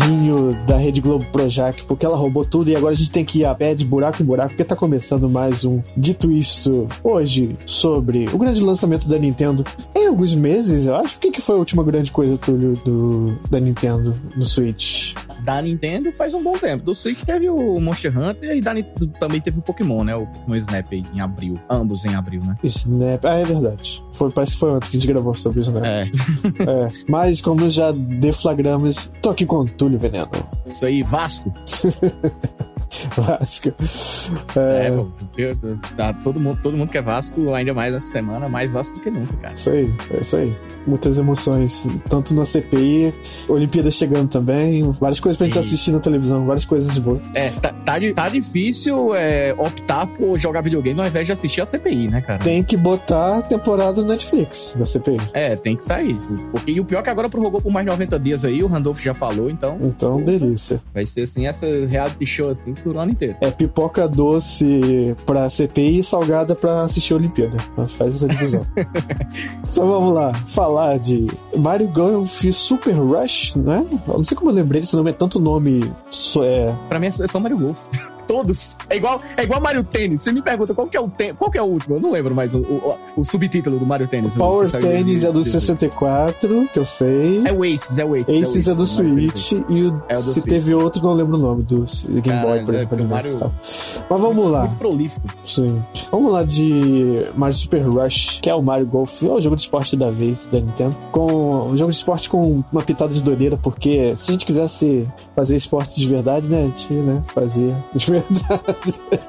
carrinhos da Rede Globo Projac, porque ela roubou tudo e agora a gente tem que ir a pé de buraco em buraco, porque tá começando mais um Dito Isso hoje sobre o grande lançamento da Nintendo em alguns meses, eu acho. O que, que foi a última grande coisa, Túlio, do, da Nintendo no Switch? Da Nintendo faz um bom tempo. Do Switch teve o Monster Hunter e da Nintendo também teve o Pokémon, né? O Pokémon Snap aí, em abril. Ambos em abril, né? Snap, ah, é verdade. Foi, parece que foi ontem que a gente gravou sobre o Snap. É. É. Mas como já deflagramos, tô aqui com o Túlio Veneno. Isso aí, Vasco. Vasco. É, É, pô, tá, todo, mundo, todo mundo que é Vasco, ainda mais essa semana, mais Vasco do que nunca, cara. isso aí, é isso aí. Muitas emoções, tanto na CPI, Olimpíada chegando também, várias coisas pra gente E- assistir na televisão, várias coisas boas. É, tá, tá, tá difícil é, optar por jogar videogame ao invés de assistir a CPI, né, cara? Tem que botar a temporada no Netflix da CPI. É, tem que sair. Porque, e o pior é que agora prorrogou por mais 90 dias aí, o Randolph já falou, então Então, delícia. vai ser assim, essa reality show assim ano inteiro. É pipoca doce pra CPI e salgada pra assistir a Olimpíada. Faz essa divisão. então vamos lá, falar de Mario Golf Super Rush, né? Eu não sei como eu lembrei desse nome, é tanto nome. É, Pra mim é só Mario Golf. Todos. É igual, é igual Mario Tênis. Você me pergunta qual que é o ten... qual que é o último? Eu não lembro mais o, o, o subtítulo do Mario Tênis. Power Tennis é do eu- 64, que eu sei. É o Aces, é o Aces. Aces é do Mario Switch e o, É o do se Switch. teve outro, não lembro o nome do Game Cara, Boy, por é exemplo. né, Mario-. Mas vamos lá. Muito prolífico. Sim. Vamos lá de Mario Super Rush, que é o Mario Golf, é o jogo de esporte da vez da Nintendo. Com um jogo de esporte com uma pitada de doideira, porque se a gente quisesse fazer esporte de verdade, né, a gente né, fazer de verdade.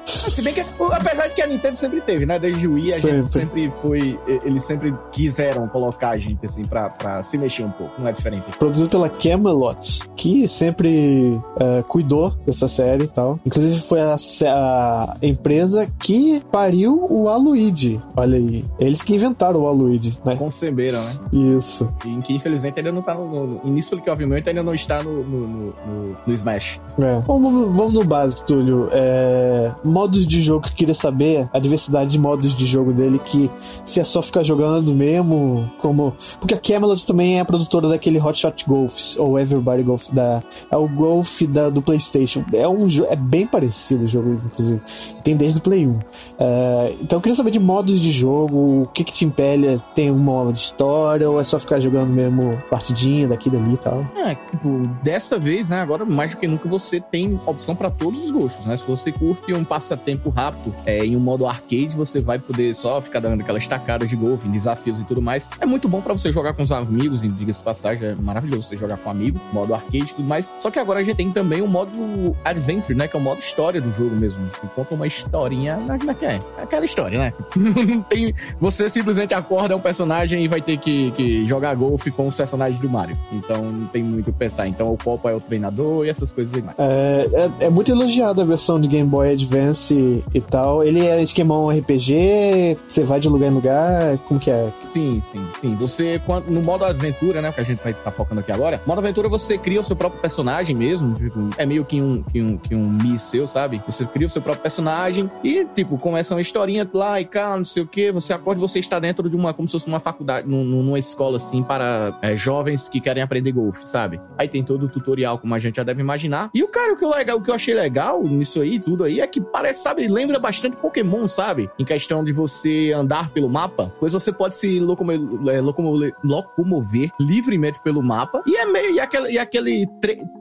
Se bem que, apesar de que a Nintendo sempre teve, né? Desde o Wii, a gente Sempre. sempre foi. Eles sempre quiseram colocar a gente, assim, pra, pra se mexer um pouco. Não é diferente. Produzido pela Camelot, que sempre é, cuidou dessa série e tal. Inclusive foi a, a empresa que pariu o Aluigi. Olha aí. Eles que inventaram o Aluigi, né? Conceberam, né? Isso. E em que infelizmente ainda não tá no. no inexplicavelmente ainda não está no, no, no, no- no Smash. É. Vamos, vamos no básico, Túlio. É, modos de jogo que eu queria saber, a diversidade de modos de jogo dele, que se é só ficar jogando mesmo, como. Porque a Camelot também é a produtora daquele Hot Shot Golf, ou Everybody Golf, da, é o Golf da, do PlayStation. É, um, é bem parecido o jogo, inclusive. Tem desde o Play 1. É, então eu queria saber de modos de jogo, o que que te impele? Tem um modo de história, ou é só ficar jogando mesmo partidinha daqui dali e tal? É, tipo, dessa vez, né? Agora, mais do que nunca, você tem opção pra todos os gostos, né? Se você curte um passatempo rápido é, em um modo arcade, você vai poder só ficar dando aquelas tacadas de golfe, desafios e tudo mais. É muito bom pra você jogar com os amigos, diga-se passagem, é maravilhoso você jogar com um amigo, modo arcade e tudo mais. Só que agora a gente tem também o modo adventure, né? Que é o modo história do jogo mesmo. Que conta uma historinha, né, como é é? É Aquela história, né? Tem... Você simplesmente acorda um personagem e vai ter que, que jogar golfe com os personagens do Mario. Então não tem muito o pensar. Então o Copa é o treinador e essas coisas aí mais. É, é, é muito elogiada a versão de Game Boy Advance e, e tal. Ele é esquemão RPG, você vai de lugar em lugar, como que é? Sim, sim, sim. Você, no modo aventura, né? Que a gente vai estar focando aqui agora. Modo aventura, você cria o seu próprio personagem mesmo. tipo, é meio que um, que um, que um Mi seu, sabe? Você cria o seu próprio personagem e, tipo, começa uma historinha lá e cá, não sei o que. Você acorda você está dentro de uma, como se fosse uma faculdade, num- numa escola, assim, para é, jovens que querem aprender golfe, sabe? Aí tem todo o tutorial, como a gente já deve imaginar. E o cara, o que, eu legal, o que eu achei legal nisso aí, tudo aí, é que parece, sabe, lembra bastante Pokémon, sabe? Em questão de você andar pelo mapa, pois você pode se locomover, é, locomover, livremente pelo mapa. E é meio. E aquele, e aquele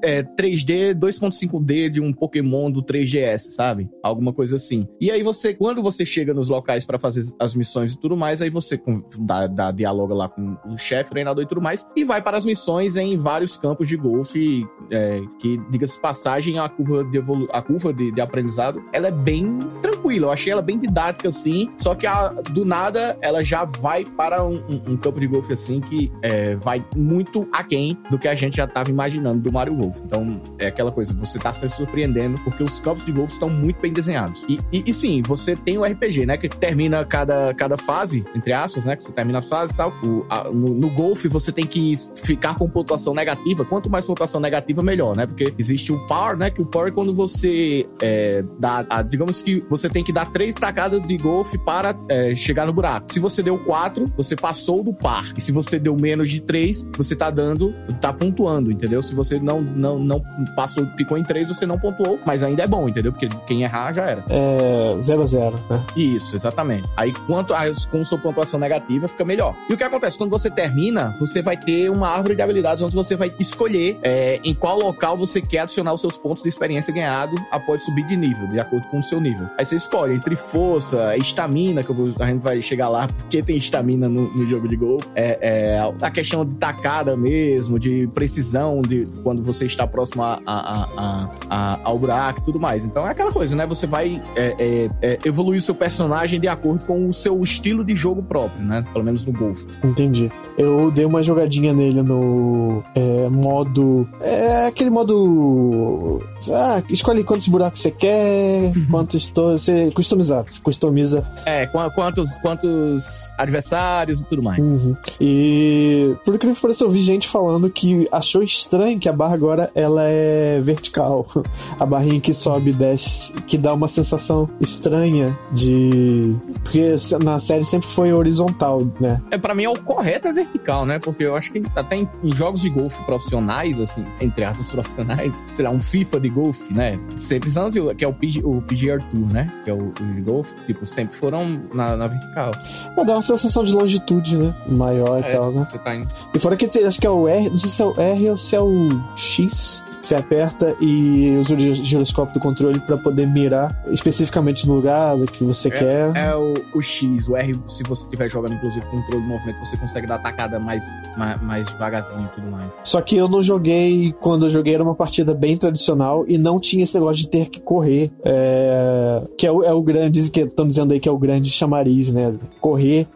é, 3D, 2.5D de um Pokémon do 3GS, sabe? Alguma coisa assim. E aí você, quando você chega nos locais pra fazer as missões e tudo mais, aí você dá, dá dialoga lá com o chefe, treinador e tudo mais, e vai para as missões em vários campos de golfe, é, que, diga-se passagem, a curva de, a curva curva de, de aprendizado, ela é bem tranquila. Eu achei ela bem didática, assim. Só que a, do nada ela já vai para um, um, um campo de golfe assim que é, vai muito aquém do que a gente já estava imaginando do Mario Golf. Então é aquela coisa, você está se surpreendendo porque os campos de golfe estão muito bem desenhados. E, e, e, sim, você tem o RPG, né? Que termina cada, cada fase, entre aspas, né? Que você termina a fase e tal. O, a, no, no golfe você tem que ficar com pontuação negativa. Quanto mais pontuação negativa, melhor, né? Porque existe o power, né? Que o power é quando você é, dá, a, digamos que você tem que dar três tacadas de golfe para é, chegar no buraco. Se você deu quatro, você passou do par. E se você deu menos de três, você tá dando, tá pontuando, entendeu? Se você não, não, não passou, ficou em três, você não pontuou, mas ainda é bom, entendeu? Porque quem errar já era. É 0 a 0 né? Isso, exatamente. Aí, quanto a, com sua pontuação negativa, fica melhor. E o que acontece? Quando você termina, você vai ter uma árvore de habilidades onde você vai escolher é, em qual local você quer adicionar os seus pontos de experiência ganhado após subir de nível, de acordo com o seu nível. Aí você escolhe entre força, estamina, que vou, a gente vai chegar lá, porque tem estamina no, no, jogo de golfe. É, é, a questão de tacada mesmo, de precisão de quando você está próximo a, a, a, a ao buraco e tudo mais. Então é aquela coisa, né? Você vai é, é, é, evoluir o seu personagem de acordo com o seu estilo de jogo próprio, né? Pelo menos no golfe. Entendi. Eu dei uma jogadinha nele no é, modo. É aquele modo. Ah, escolhe quantos buracos você quer, quantos. Você customizar. Você customiza. É, quantos, quantos adversários e tudo mais. Uhum. E por incrível que pareça, eu vi gente falando que achou estranho que a barra agora ela é vertical. A barrinha que sobe e desce, que dá uma sensação estranha de. Porque na série sempre foi horizontal, né? É, para mim é o correto é vertical, né? Porque eu acho que até em, em jogos de golfe profissionais, assim, entre aspas profissionais, sei lá, um FIFA de golfe, né? Sempre são, que é o, PG, o PGR Tour, né? Que é o, o de golfe, tipo, sempre foram na, na vertical. É, dá uma sensação de longitude, né? Maior é, e tal, né? Tá indo. E fora que acho que é o R, não sei se é o R ou se é o X você aperta e usa o giroscópio do controle para poder mirar especificamente no lugar que você é, quer. É o, o, X, o R, se você estiver jogando, inclusive, controle de movimento, você consegue dar atacada mais, mais, mais devagarzinho e tudo mais. Só que eu não joguei, quando eu joguei era uma partida bem tradicional e não tinha esse negócio de ter que correr. É, que é o, é o grande, que estão dizendo aí que é o grande chamariz, né? Correr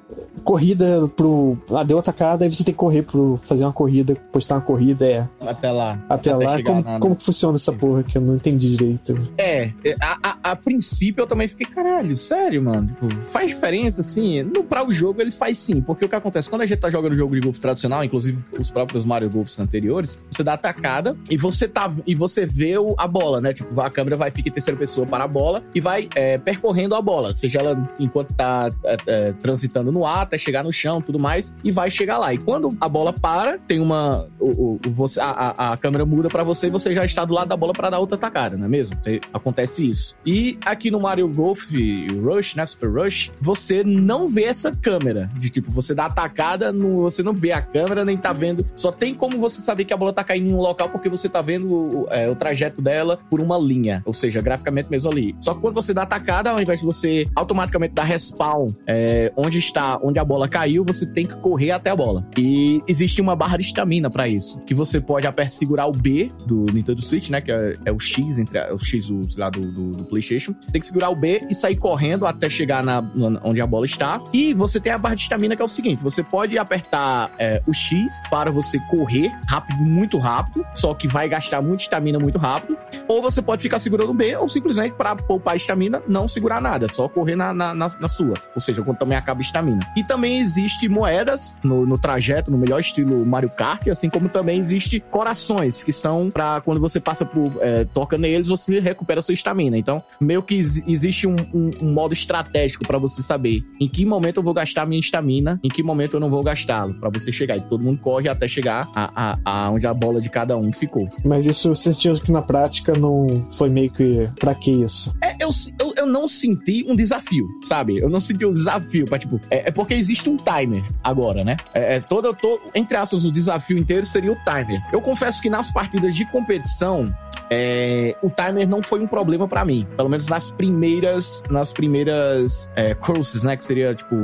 corrida pro. Ah, deu atacada, aí você tem que correr pro. fazer uma corrida, postar uma corrida, é. Até lá. Até, até lá. Como, como que funciona essa porra que eu não entendi direito? É, a, a, a, princípio eu também fiquei, caralho, sério, mano. Tipo, faz diferença, assim. No, pra o jogo ele faz sim, porque o que acontece? Quando a gente tá jogando jogo de golfe tradicional, inclusive os próprios Mario Golfs anteriores, você dá atacada e você tá. E você vê o, a bola, né? Tipo, a câmera vai ficar em terceira pessoa para a bola e vai é, percorrendo a bola, seja ela enquanto tá é, é transitando no ar, até chegar no chão tudo mais, e vai chegar lá. E quando a bola para, tem uma. O, o você, a, a, câmera muda para você e você já está do lado da bola para dar outra tacada, não é mesmo? Acontece isso. E aqui no Mario Golf Rush, né? Super Rush, você não vê essa câmera. De tipo, você dá a tacada, no, você não vê a câmera, nem tá vendo. Só tem como você saber que a bola tá caindo em um local porque você tá vendo o, é, o trajeto dela por uma linha. Ou seja, graficamente mesmo ali. Só que quando você dá a tacada, ao invés de você automaticamente dar respawn é, onde está, onde a bola caiu, você tem que correr até a bola. E existe uma barra de estamina para isso, que você pode apertar segurar o B do Nintendo Switch, né, que é, é o X entre a, o X o, lá do, do, do, PlayStation. Tem que segurar o B e sair correndo até chegar na, na, onde a bola está. E você tem a barra de estamina que é o seguinte, você pode apertar é, o X para você correr rápido, muito rápido, só que vai gastar muita estamina muito rápido. Ou você pode ficar segurando o B, ou simplesmente para poupar estamina, não segurar nada, só correr na, na, na, na sua. Ou seja, quando também acaba a estamina. E também existe moedas no, no trajeto, no melhor estilo Mario Kart, assim como também existe corações, que são para quando você passa por. É, toca neles, você recupera sua estamina. Então, meio que existe um, um, um modo estratégico para você saber em que momento eu vou gastar minha estamina, em que momento eu não vou gastá-lo, para você chegar. E todo mundo corre até chegar a, a, a, onde a bola de cada um ficou. Mas isso você sentiu que na prática não foi meio que. Pra que isso? É, eu, eu, eu não senti um desafio, sabe? Eu não senti um desafio pra, tipo. É, é porque existe um timer agora, né? É, é todo, todo, entre aspas, o desafio inteiro seria o timer. Eu confesso que nas partidas de competição, é, o timer não foi um problema para mim. Pelo menos nas primeiras, nas primeiras é, courses, né? Que seria, tipo,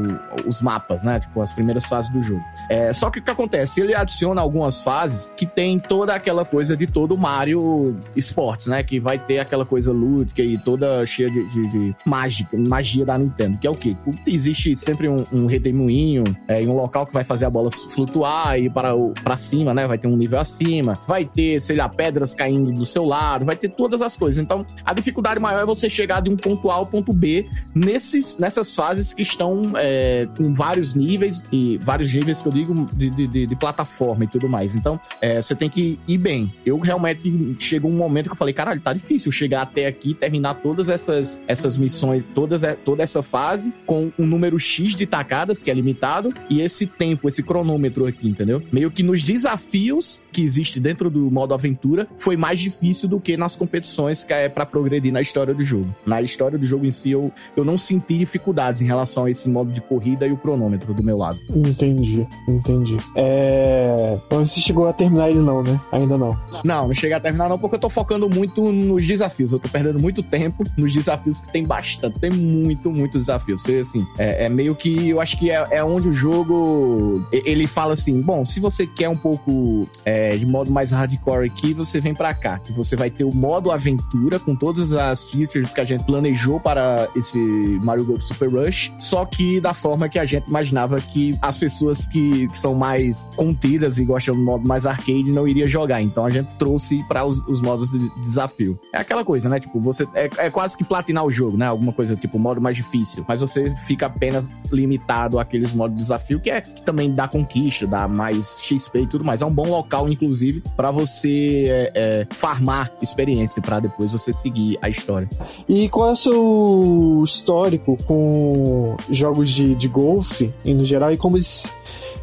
os mapas, né? Tipo, as primeiras fases do jogo. É, só que o que acontece? Ele adiciona algumas fases que tem toda aquela coisa de todo Mario Sports, né? Que vai ter aquela coisa lúdica e toda cheia de, de, de mágica, magia da Nintendo. Que é o quê? Existe sempre um, um redemoinho é, em um local que vai fazer a bola flutuar e para, o, para cima, né? Vai ter um nível acima. Vai ter, sei lá, pedras caindo do seu lado. Vai ter todas as coisas. Então, a dificuldade maior é você chegar de um ponto A ao ponto B nesses, nessas fases que estão é, com vários níveis e vários níveis que eu digo de, de, de plataforma e tudo mais. Então, é, você tem que ir bem. Eu realmente chegou um momento que eu falei, caralho, tá difícil chegar até aqui, terminar todas essas, essas missões, todas, é, toda essa fase com um número X de tacadas, que é limitado, e esse tempo, esse cronômetro aqui, entendeu? Meio que nos desafios que existe dentro do modo aventura, foi mais difícil do que nas competições que é para progredir na história do jogo. Na história do jogo em si, eu, eu não senti dificuldades em relação a esse modo de corrida e o cronômetro do meu lado. Entendi, entendi. É. Você chegou a terminar ele, não, né? Ainda não. Não, não cheguei a terminar, não, porque eu tô focando muito nos desafios. Eu tô perdendo muito tempo nos desafios que tem bastante. Tem muito, muito desafio. Você, assim, é, é meio que. Eu acho que é, é, onde o jogo. Ele fala assim: bom, se você quer um pouco é, de modo mais hardcore aqui, você vem para cá. Que você vai ter o modo aventura com todas as features que a gente planejou para esse Mario Golf Super Rush. Só que da forma que a gente imaginava que as pessoas que são mais contidas e gostam do modo mais arcade não iria jogar. Então a gente trouxe para os, os, modos de desafio. É aquela coisa, né? Tipo, você é, é, quase que platinar o jogo, né? Alguma coisa tipo modo mais difícil. Mas você fica apenas limitado àqueles modos de desafio que é que também dá conquista, dá mais XP e tudo mais. É um bom local, inclusive, para você é, é, farmar experiência para depois você seguir a história. E qual é o seu histórico com jogos de, de golfe, no geral, e como esse,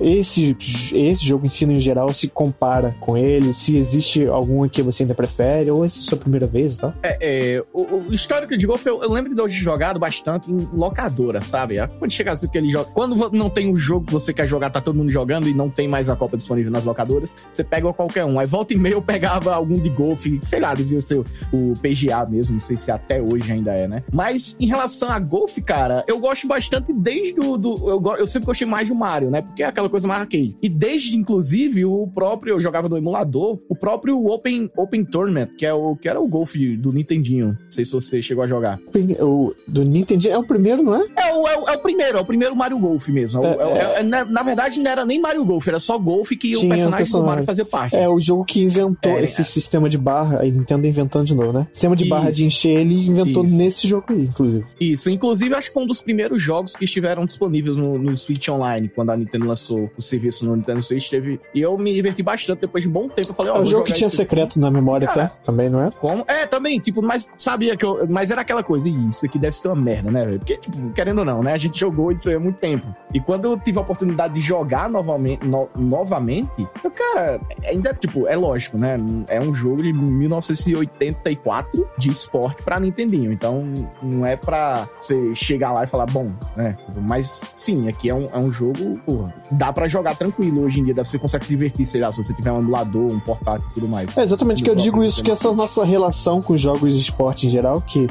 esse, esse jogo em si, no geral, se compara com ele? Se existe algum que você ainda prefere, ou essa é a sua primeira vez e tal? É, é o, o, histórico de golfe, eu, eu, lembro de eu jogado bastante em locadora, sabe? Quando chega assim, aquele jogo. Quando não tem um jogo que você quer jogar, tá todo mundo jogando e não tem mais a Copa disponível nas locadoras, você pega qualquer um. Aí volta e meia eu pegava algum de golfe, sei lá, devia ser o PGA mesmo, não sei se até hoje ainda é, né? Mas em relação a golfe, cara, eu gosto bastante desde o. Do, eu, eu sempre gostei mais do Mario, né? Porque é aquela coisa mais arcade. E desde, inclusive, o próprio. Eu jogava no emulador, o próprio Open, Open Tournament, que, é o, que era o golfe do Nintendinho. Não sei se você chegou a jogar. O, do Nintendinho é o primeiro, não é? É o, é o, é o primeiro, é o primeiro Mario Golf mesmo. É, é, é, é na, na, verdade, não era nem Mario Golf, era só golfe que o personagem, personagem, do Mario fazia parte. É o jogo que inventou esse sistema de barra. A Nintendo inventando de novo, né? Sistema de Isso. barra de encher, ele inventou Isso. nesse jogo aí, inclusive. Isso, inclusive acho que foi um dos primeiros jogos que estiveram disponíveis no, no Switch Online, quando a Nintendo lançou o serviço no Nintendo Switch. Teve... E eu me diverti bastante depois de um bom tempo. Eu falei, ó, oh, É um jogo que tinha secretos na memória até, também, não é? Como? É, também, tipo, mas sabia que eu. Mas era aquela coisa, isso aqui deve ser uma merda, né, velho? Porque, tipo, querendo ou não, né? A gente jogou isso aí há muito tempo. E quando eu tive a oportunidade de jogar novamente, no, novamente, eu, cara, ainda, tipo, é lógico, né? É um jogo de 1984 de esporte pra Nintendinho. Então, não é pra você chegar lá e falar, bom, né? Mas sim, aqui é um, é um jogo, porra, dá pra jogar tranquilo hoje em dia. Você consegue se divertir, sei lá, se você tiver um emulador, um portátil e tudo mais. É exatamente que eu digo isso, que essa nossa relação com jogos de esporte em geral, que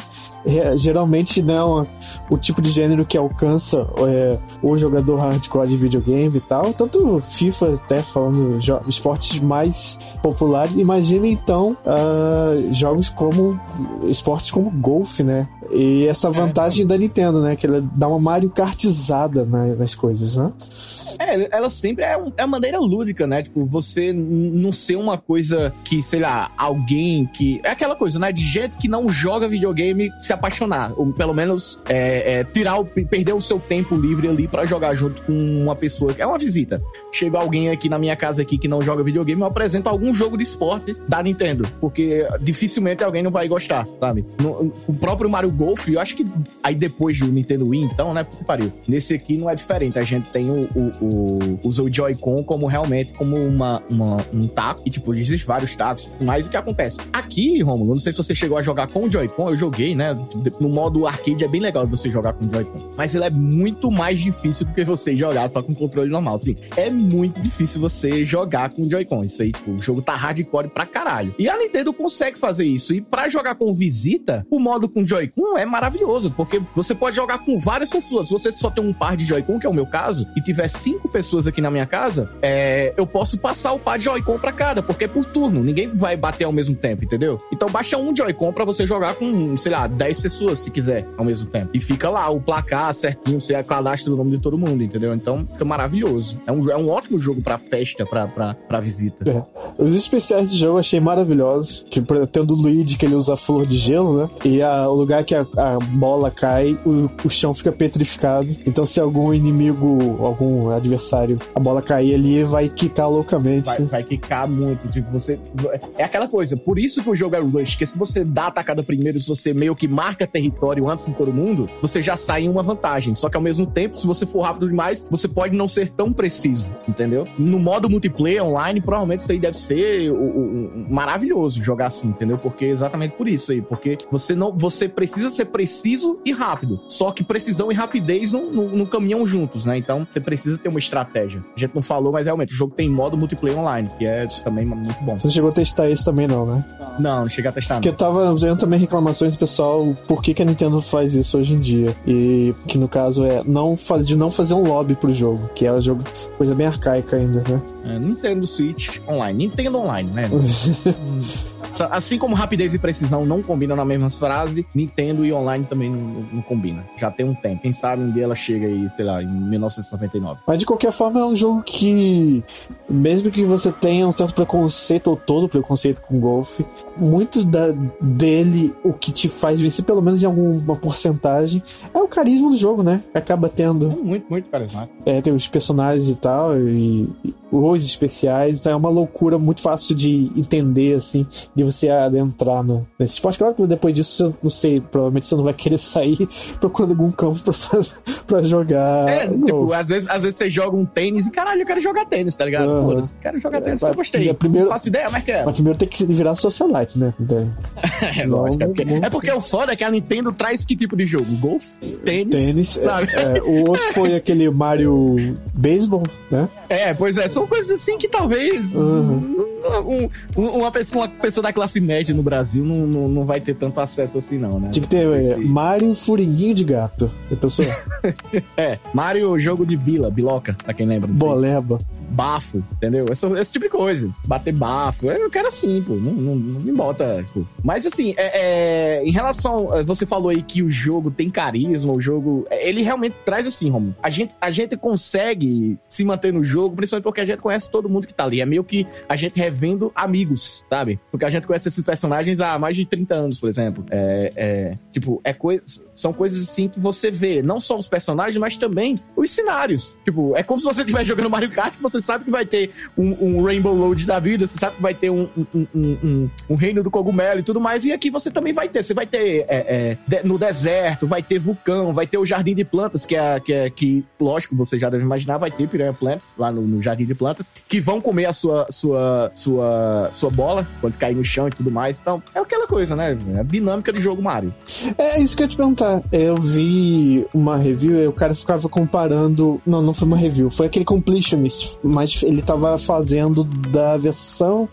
é, geralmente não né, o tipo de gênero que alcança é, o jogador hardcore de videogame e tal. Tanto FIFA, até falando esportes mais populares. Imagina então uh, jogos como esportes como golfe, né? E essa é, vantagem é, da Nintendo, né? Que ela dá uma Mario Kartizada nas coisas, né? É, ela sempre é, é uma maneira lúdica, né? Tipo, você não ser uma coisa que, sei lá, alguém que. É aquela coisa, né? De gente que não joga videogame se apaixonar. Ou pelo menos é, é, tirar o, perder o seu tempo livre ali para jogar junto com uma pessoa. É uma visita. Chega alguém aqui na minha casa aqui que não joga videogame, eu apresento algum jogo de esporte da Nintendo. Porque dificilmente alguém não vai gostar, sabe? O próprio Mario Golf, eu acho que aí depois do Nintendo Wii, então, né? Porque pariu. Nesse aqui não é diferente. A gente tem o, o, o usa o Joy-Con como realmente como uma, uma, um taco. E, tipo, existem vários tacos. Mas o que acontece? Aqui, Romulo, não sei se você chegou a jogar com o Joy-Con, eu joguei, né? No modo arcade é bem legal você jogar com o Joy-Con. Mas ele é muito mais difícil do que você jogar só com controle normal. Assim, é muito difícil você jogar com o Joy-Con. Isso aí, tipo, o jogo tá hardcore pra caralho. E a Nintendo consegue fazer isso. E para jogar com visita, o modo com Joy-Con é maravilhoso, porque você pode jogar com várias pessoas. Se você só tem um par de Joy-Con, que é o meu caso, e tiver cinco pessoas aqui na minha casa, é, eu posso passar o par de Joy-Con pra cada, porque é por turno. Ninguém vai bater ao mesmo tempo, entendeu? Então baixa um Joy-Con pra você jogar com, sei lá, 10 pessoas, se quiser, ao mesmo tempo. E fica lá o placar certinho, você cadastra o nome de todo mundo, entendeu? Então fica maravilhoso. É um, é um ótimo jogo pra festa, pra, pra, pra visita. É. Os especiais desse jogo eu achei maravilhosos. Que, tendo o Luigi, que ele usa flor de gelo, né? E a, o lugar que a, a bola cai, o, o, chão fica petrificado. Então, se algum inimigo, algum adversário, a bola cair ali, vai quicar loucamente. Vai, vai quicar muito. Tipo, você. É aquela coisa. Por isso que o jogo é rush, que se você dá a atacada primeiro, se você meio que marca território antes de todo mundo, você já sai em uma vantagem. Só que ao mesmo tempo, se você for rápido demais, você pode não ser tão preciso, entendeu? No modo multiplayer online, provavelmente isso aí deve ser o, o, maravilhoso jogar assim, entendeu? Porque é exatamente por isso aí, porque você não, você precisa ser preciso e rápido. Só que precisão e rapidez não, não, não caminham juntos, né? Então você precisa ter uma estratégia. A gente não falou, mas realmente o jogo tem modo multiplayer online, que é também muito bom. Você não chegou a testar esse também não, né? Não, não cheguei a testar. Porque não. eu tava vendo também reclamações do pessoal por que, que a Nintendo faz isso hoje em dia. E que no caso é não de não fazer um lobby pro jogo, que é um jogo coisa bem arcaica ainda, né? É, Nintendo Switch online. Nintendo online, né? assim como rapidez e precisão não combinam na mesma frase, Nintendo e online também não, não combina. Já tem um tempo. Quem sabe um dia ela chega aí, sei lá, em 1999. Mas de qualquer forma é um jogo que, mesmo que você tenha um certo preconceito, ou todo preconceito com golfe, muito da, dele, o que te faz vencer, pelo menos em alguma porcentagem, é o carisma do jogo, né? Acaba tendo. É muito, muito carismático. É, tem os personagens e tal, e, e os especiais, então é uma loucura muito fácil de entender, assim, de você adentrar no, nesse esporte. Claro que depois disso, não sei, provavelmente você não vai querer sair procurando algum campo pra, fazer, pra jogar. É, tipo, às vezes, às vezes você joga um tênis e caralho, eu quero jogar tênis, tá ligado? Uhum. Pô, quero jogar tênis, é, eu gostei. Primeiro, não faço ideia, mas quero. Mas primeiro tem que virar socialite, né? é, lógico. É porque, é porque o foda é que a Nintendo traz que tipo de jogo? Golfe? Tênis? Tênis, sabe? É, o outro foi aquele Mario Baseball, né? É, pois é, são coisas assim que talvez. Uhum. Um, um, uma, pessoa, uma pessoa da classe média no Brasil não, não, não vai ter tanto acesso assim, não, né? Tinha que ter é, Mario Furinguinho de Gato. pessoa? é, Mario jogo de bila, biloca, pra quem lembra. Boleba. Bafo, entendeu? Esse, esse, tipo de coisa. Bater bafo. Eu quero assim, pô. Não, não, não me bota. Pô. Mas assim, é, é, em relação. Você falou aí que o jogo tem carisma, o jogo. Ele realmente traz assim, Romulo. A gente, a gente consegue se manter no jogo, principalmente porque a gente conhece todo mundo que tá ali. É meio que a gente revendo amigos, sabe? Porque a gente conhece esses personagens há mais de 30 anos, por exemplo. É, é tipo, é coisa, são coisas assim que você vê, não só os personagens, mas também os cenários. Tipo, é como se você estivesse jogando Mario Kart, você sabe que vai ter um, um, Rainbow Road da vida, você sabe que vai ter um, um, um, reino do cogumelo e tudo mais, e aqui você também vai ter. Você vai ter é, é, no deserto, vai ter vulcão, vai ter o jardim de plantas, que é, que é que, lógico, você já deve imaginar, vai ter piranha plants lá no, no jardim de plantas, que vão comer a sua, sua, sua, sua bola quando cair no chão e tudo mais. Então, é aquela coisa, né? É a dinâmica de jogo Mario. É isso que eu ia te perguntar. Eu vi uma review e o cara ficava comparando. Não, não foi uma review, foi aquele completionist, mas ele tava fazendo da versão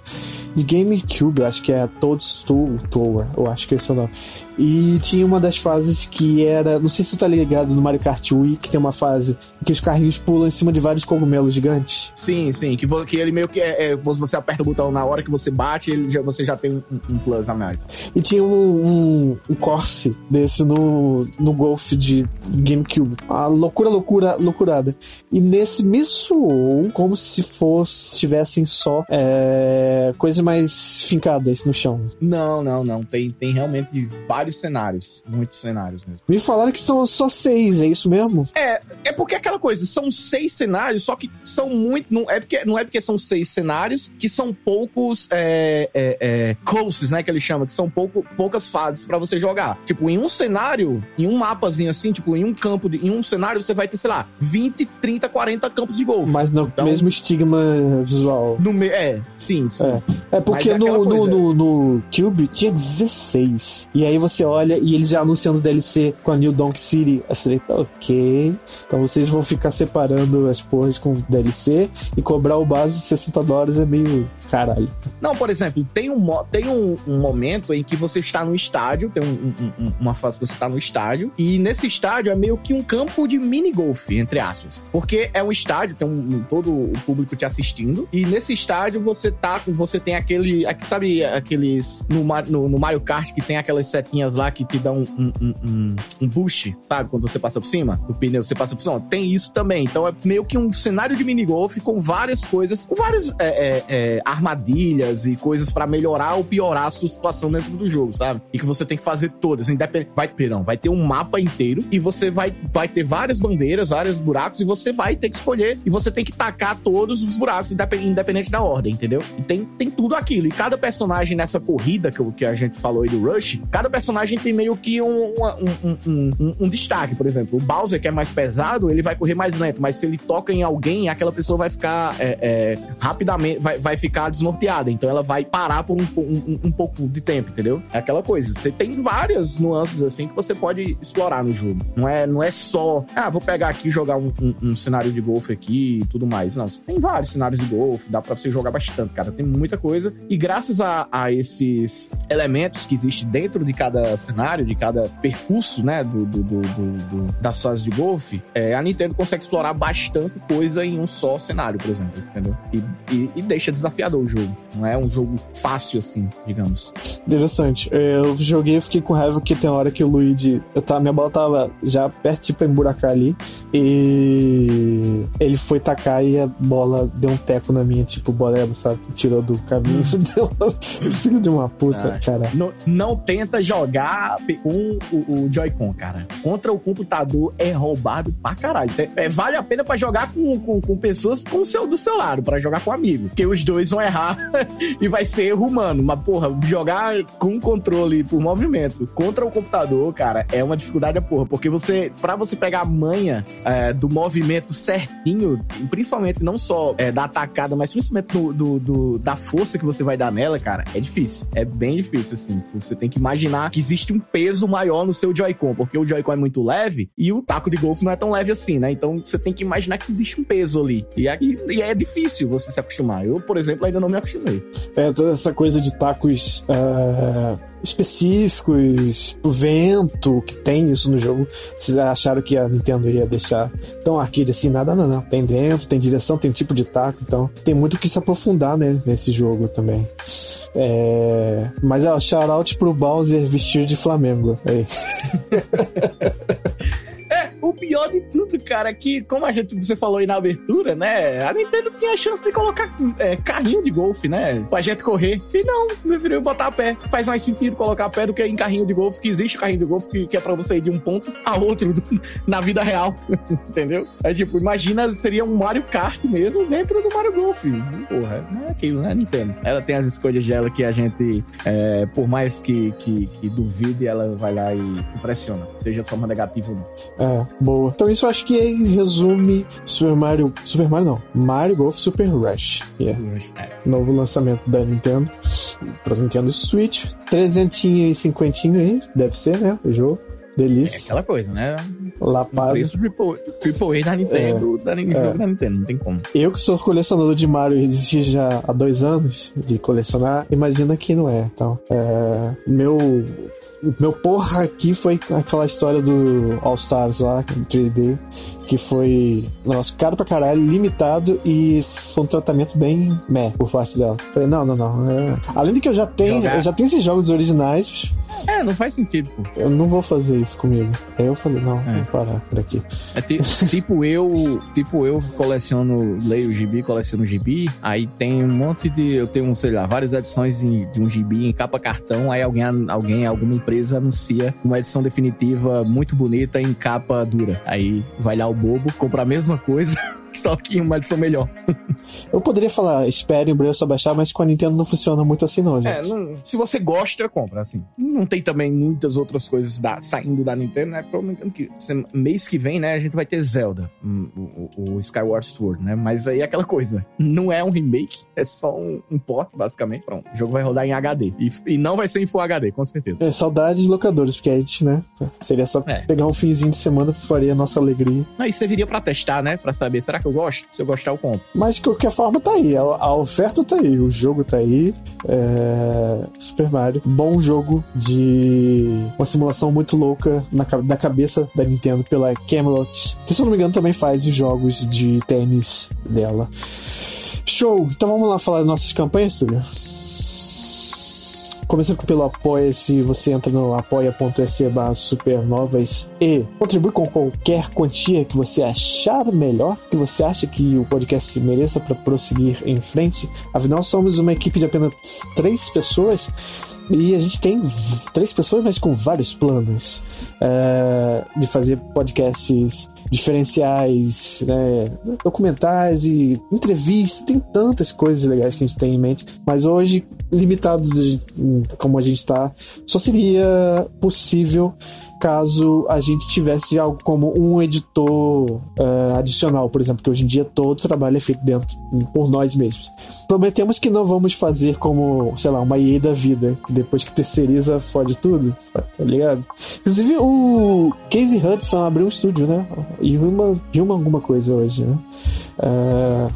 de GameCube, eu acho que é Toad's Tour, eu acho que é esse o nome. E tinha uma das fases que era. Não sei se você tá ligado no Mario Kart Wii, que tem uma fase em que os carrinhos pulam em cima de vários cogumelos gigantes. Sim, sim. Que, que ele meio que é, é. Você aperta o botão na hora que você bate, ele já, você já tem um, um plus a mais. E tinha um, um, um Corse desse no, no Golf de GameCube. A loucura, loucura, loucurada. E nesse me soou como se fosse tivessem só é, coisas mais fincadas no chão. Não, não, não. Tem, tem realmente vários cenários. Muitos cenários mesmo. Me falaram que são só seis, é isso mesmo? É, é porque aquela coisa, são seis cenários, só que são muito. Não é porque, não é porque são seis cenários que são poucos é, é, é, coasts, né? Que ele chama, que são pouco, poucas fases para você jogar. Tipo, em um cenário, em um mapazinho assim, tipo, em um campo, de, em um cenário, você vai ter, sei lá, 20, 30, 40 campos de golfe. Mas no então, mesmo estigma visual. No me é, sim, sim. É, é porque é no, no, no, no, Cube tinha 16. E aí você olha e eles já anunciando DLC com a New Donk City. Eu falei, tá ok. Então vocês vão ficar separando as porras com DLC e cobrar o base de 60 dólares é meio caralho. Não, por exemplo, tem um, tem um, um momento em que você está no estádio, tem um, um, uma fase que você está no estádio, e nesse estádio é meio que um campo de mini golf, entre aspas. Porque é um estádio, tem um, todo o público te assistindo, e nesse estádio você tá você tem aquele, sabe aqueles no, no, no, Mario Kart que tem aquelas setinhas lá que te dão um, um, um, boost, sabe? Quando você passa por cima do pneu, você passa por cima. Tem isso também. Então é meio que um cenário de mini golf com várias coisas, com várias é, é, é, armadilhas e coisas para melhorar ou piorar a sua situação dentro do jogo, sabe? E que você tem que fazer todas. Independ... Vai, perdão, vai ter um mapa inteiro e você vai, vai ter várias bandeiras, vários buracos e você vai ter que escolher e você tem que tacar todos os buracos, independente da ordem, entendeu? E tem, tem tudo aquilo. E cada personagem nessa corrida que, que a gente falou aí do Rush, cada personagem tem meio que um, um, um, um, um destaque. Por exemplo, o Bowser, que é mais pesado, ele vai correr mais lento, mas se ele toca em alguém, aquela pessoa vai ficar é, é, rapidamente, vai, vai ficar desnorteada. Então ela vai parar por um, um, um, pouco de tempo, entendeu? É aquela coisa. Você tem várias nuances assim que você pode explorar no jogo. Não é, não é só, ah, vou pegar aqui e jogar um, um, cenário de golfe aqui e tudo mais. Não, você tem vários cenários de golfe, dá pra você jogar bastante, cara. Tem muita coisa. E graças a, a esses elementos que existem dentro de cada cenário, de cada percurso, né, do, do, do, do das fases de golfe, é, a Nintendo consegue explorar bastante coisa em um só cenário, por exemplo, entendeu? E, e, e deixa desafiador o jogo. Não é um jogo fácil assim, digamos. Interessante. É, eu joguei e fiquei com raiva que tem hora que o Luigi. Eu tava, minha bola tava já perto de pra emburacar ali. E ele foi tacar e a bola deu um teco na minha, tipo, boleba, sabe? Tirou do caminho. Filho de uma puta, ah, cara. Não, não, tenta jogar com o, o Joy-Con, cara. Contra o computador é roubado pra caralho. É, vale a pena pra jogar com, com, com pessoas com seu, do seu lado, pra jogar com amigo. Porque os dois vão errar e vai ser erro humano. Mas, porra, jogar com controle por movimento contra o computador, cara, é uma dificuldade, porra. Porque você, pra você pegar a manha é, do movimento certinho, principalmente não só é, da atacada, mas principalmente do, do, do, da força que você vai dar nela, cara, é difícil. É bem difícil, assim. Você tem que imaginar que existe um peso maior no seu Joy-Con, porque o Joy-Con é muito leve e o taco de golfe não é tão leve assim, né? Então você tem que imaginar que existe um peso ali. E, e é difícil você se acostumar. Eu, por exemplo, ainda não me acostumei. É, toda essa coisa de tacos. Uh específicos, o vento, que tem isso no jogo. Vocês acharam que a Nintendo ia deixar tão arcade assim? Nada, não, não. Tem dentro, tem direção, tem tipo de taco, então tem muito que se aprofundar né, nesse jogo também. É... Mas, ó, shout pro Bowser vestido de Flamengo. Aí. O pior de tudo, cara, é que, como a gente, você falou aí na abertura, né? A Nintendo tinha a chance de colocar é, carrinho de golfe, né? Pra gente correr. E não, preferiu botar a pé. Faz mais sentido colocar a pé do que em carrinho de golfe, que existe carrinho de golfe que, que é pra você ir de um ponto a outro na vida real. Entendeu? É tipo, imagina, seria um Mario Kart mesmo dentro do Mario Golf. Porra, não é aquilo, né? Nintendo. Ela tem as escolhas dela que a gente, é, por mais que, que, que duvide, ela vai lá e impressiona. Seja de forma negativa ou não. É boa. Então isso eu acho que resume Super Mario. Super Mario não. Mario Golf Super Rush. Yeah. É. Novo lançamento da Nintendo. Para Nintendo Switch. 350 aí, deve ser, né? O jogo. Delícia. É aquela coisa, né? Lapado. Preço triple, triple A da Nintendo, é, da, Nintendo, é. da Nintendo, não tem como. Eu que sou colecionador de Mario e existi já há dois anos de colecionar, imagina que não é. Então, é, meu meu porra aqui foi aquela história do All Stars lá, 3D, que foi, nossa, caro pra caralho, limitado e foi um tratamento bem meh por parte dela. Falei, não, não, não. É... Além de que eu já tenho, Jogar. eu já tenho esses jogos originais É, não faz sentido, pô. Eu não vou fazer isso comigo. Aí eu falei, não, É. vou parar por aqui. É ti- tipo eu, tipo eu coleciono, leio gibi, coleciono gibi, aí tem um monte de, eu tenho, sei lá, várias edições em- de um gibi em capa cartão, aí alguém, alguém, alguma empresa anuncia uma edição definitiva muito bonita em capa dura. Aí vai lá o bobo, compra a mesma coisa, só que uma edição melhor. Eu poderia falar, espere o preço abaixar, mas com a Nintendo não funciona muito assim, não, gente. É, não- se você gosta, compra, assim. Não tem também muitas outras coisas da- saindo da Nintendo, né? Que mês que vem, né, a gente vai ter Zelda, hum, o, o- o Skyward Sword, né? Mas aí é aquela coisa, não é um remake, é só um, um port, basicamente. Pronto, o jogo vai rodar em HD. E, e não vai ser em Full HD, com certeza. É, saudades de locadores, porque a gente, né? Seria só É. pegar um finzinho de semana faria a nossa alegria. Aí você viria pra testar, né? Pra saber, será que eu gosto? Se eu gostar, eu compro. Mas de qualquer forma, tá aí. A, a oferta tá aí. O jogo tá aí. É... Super Mario. Bom jogo de uma simulação muito louca na, da cabeça da Nintendo pela Camelot. Que, se eu não me engano, também faz os jogos de tênis dela. Show! Então vamos lá falar das nossas campanhas, Túlio? Começando pelo Apoia-se, você entra no apoia.se supernovas e contribui com qualquer quantia que você achar melhor, que você acha que o podcast mereça para prosseguir em frente. Afinal, somos uma equipe de apenas três pessoas e a gente tem três pessoas, mas com vários planos é, de fazer podcasts diferenciais, né, documentais e entrevistas. Tem tantas coisas legais que a gente tem em mente, mas hoje, limitado de- como a gente está, só seria possível caso a gente tivesse algo como um editor eh, adicional, por exemplo, que hoje em dia todo o trabalho é feito dentro por nós mesmos. Prometemos que não vamos fazer como, sei lá, uma EA da vida, que depois que terceiriza fode tudo, tá ligado? Inclusive o Casey Hudson abriu um estúdio, né? E uma, e uma alguma coisa hoje, né? Eh,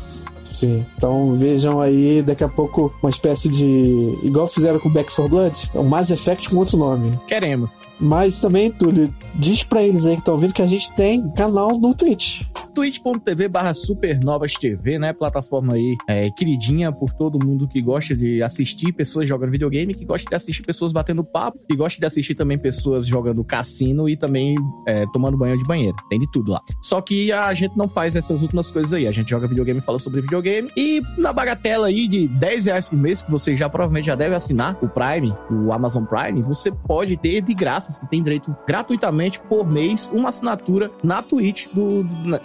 Sim, então vejam aí daqui a pouco uma espécie de. Igual fizeram com Back 4 Blood, é um Mass Effect com outro nome. Queremos. Mas também, Túlio, diz pra eles aí que estão ouvindo que a gente tem canal no Twitch. twitch.tv barra supernovas TV, né? Plataforma aí é, queridinha por todo mundo que gosta de assistir pessoas jogando videogame, que gosta de assistir pessoas batendo papo, que gosta de assistir também pessoas jogando cassino e também é, tomando banho de banheiro. Tem de tudo lá. Só que a gente não faz essas últimas coisas aí. A gente joga videogame e fala sobre videogame. E na bagatela aí de 10 reais por mês, que você já provavelmente já deve assinar o Prime, o Amazon Prime, você pode ter de graça, você tem direito gratuitamente por mês uma assinatura na Twitch do,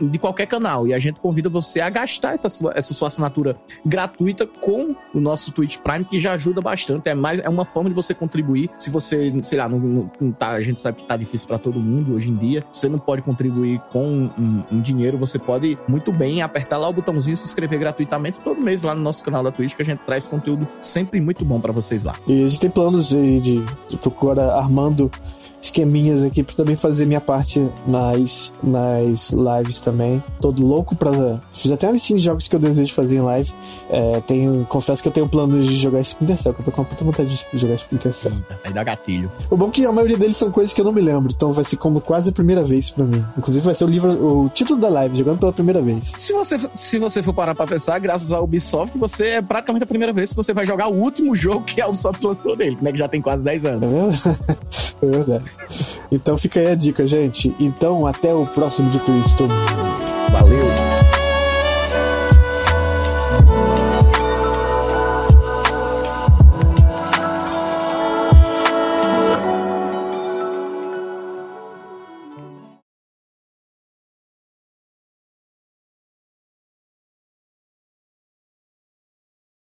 de qualquer canal. E a gente convida você a gastar essa sua, essa sua assinatura gratuita com o nosso Twitch Prime, que já ajuda bastante. É mais é uma forma de você contribuir. Se você, sei lá, não, não- não tá, a gente sabe que tá difícil para todo mundo hoje em dia. Você não pode contribuir com um, um dinheiro, você pode muito bem apertar lá o botãozinho e se inscrever gratuitamente todo mês lá no nosso canal da Twitch, que a gente traz conteúdo sempre muito bom para vocês lá. E a gente tem planos de. Eu tô agora armando esqueminhas aqui pra também fazer minha parte nas, nas lives também. Tô louco pra. Fiz até uma listinha de jogos que eu desejo fazer em live. É, tenho, confesso que eu tenho planos de jogar Splinter Cell, que eu tô com uma puta vontade de jogar Splinter Cell. Aí dá gatilho. O bom é que a maioria deles são coisas que eu não me lembro, então vai ser como quase a primeira vez pra mim. Inclusive vai ser o livro, o título da live, jogando pela primeira vez. Se você, se você for parar pra pensar, graças ao Ubisoft, você é praticamente a primeira vez que você vai jogar o último jogo que a Ubisoft lançou dele, né? Que já tem quase 10 É anos. verdade? É verdade. Então fica aí a dica, gente. Então até o próximo Dito Isto. Valeu!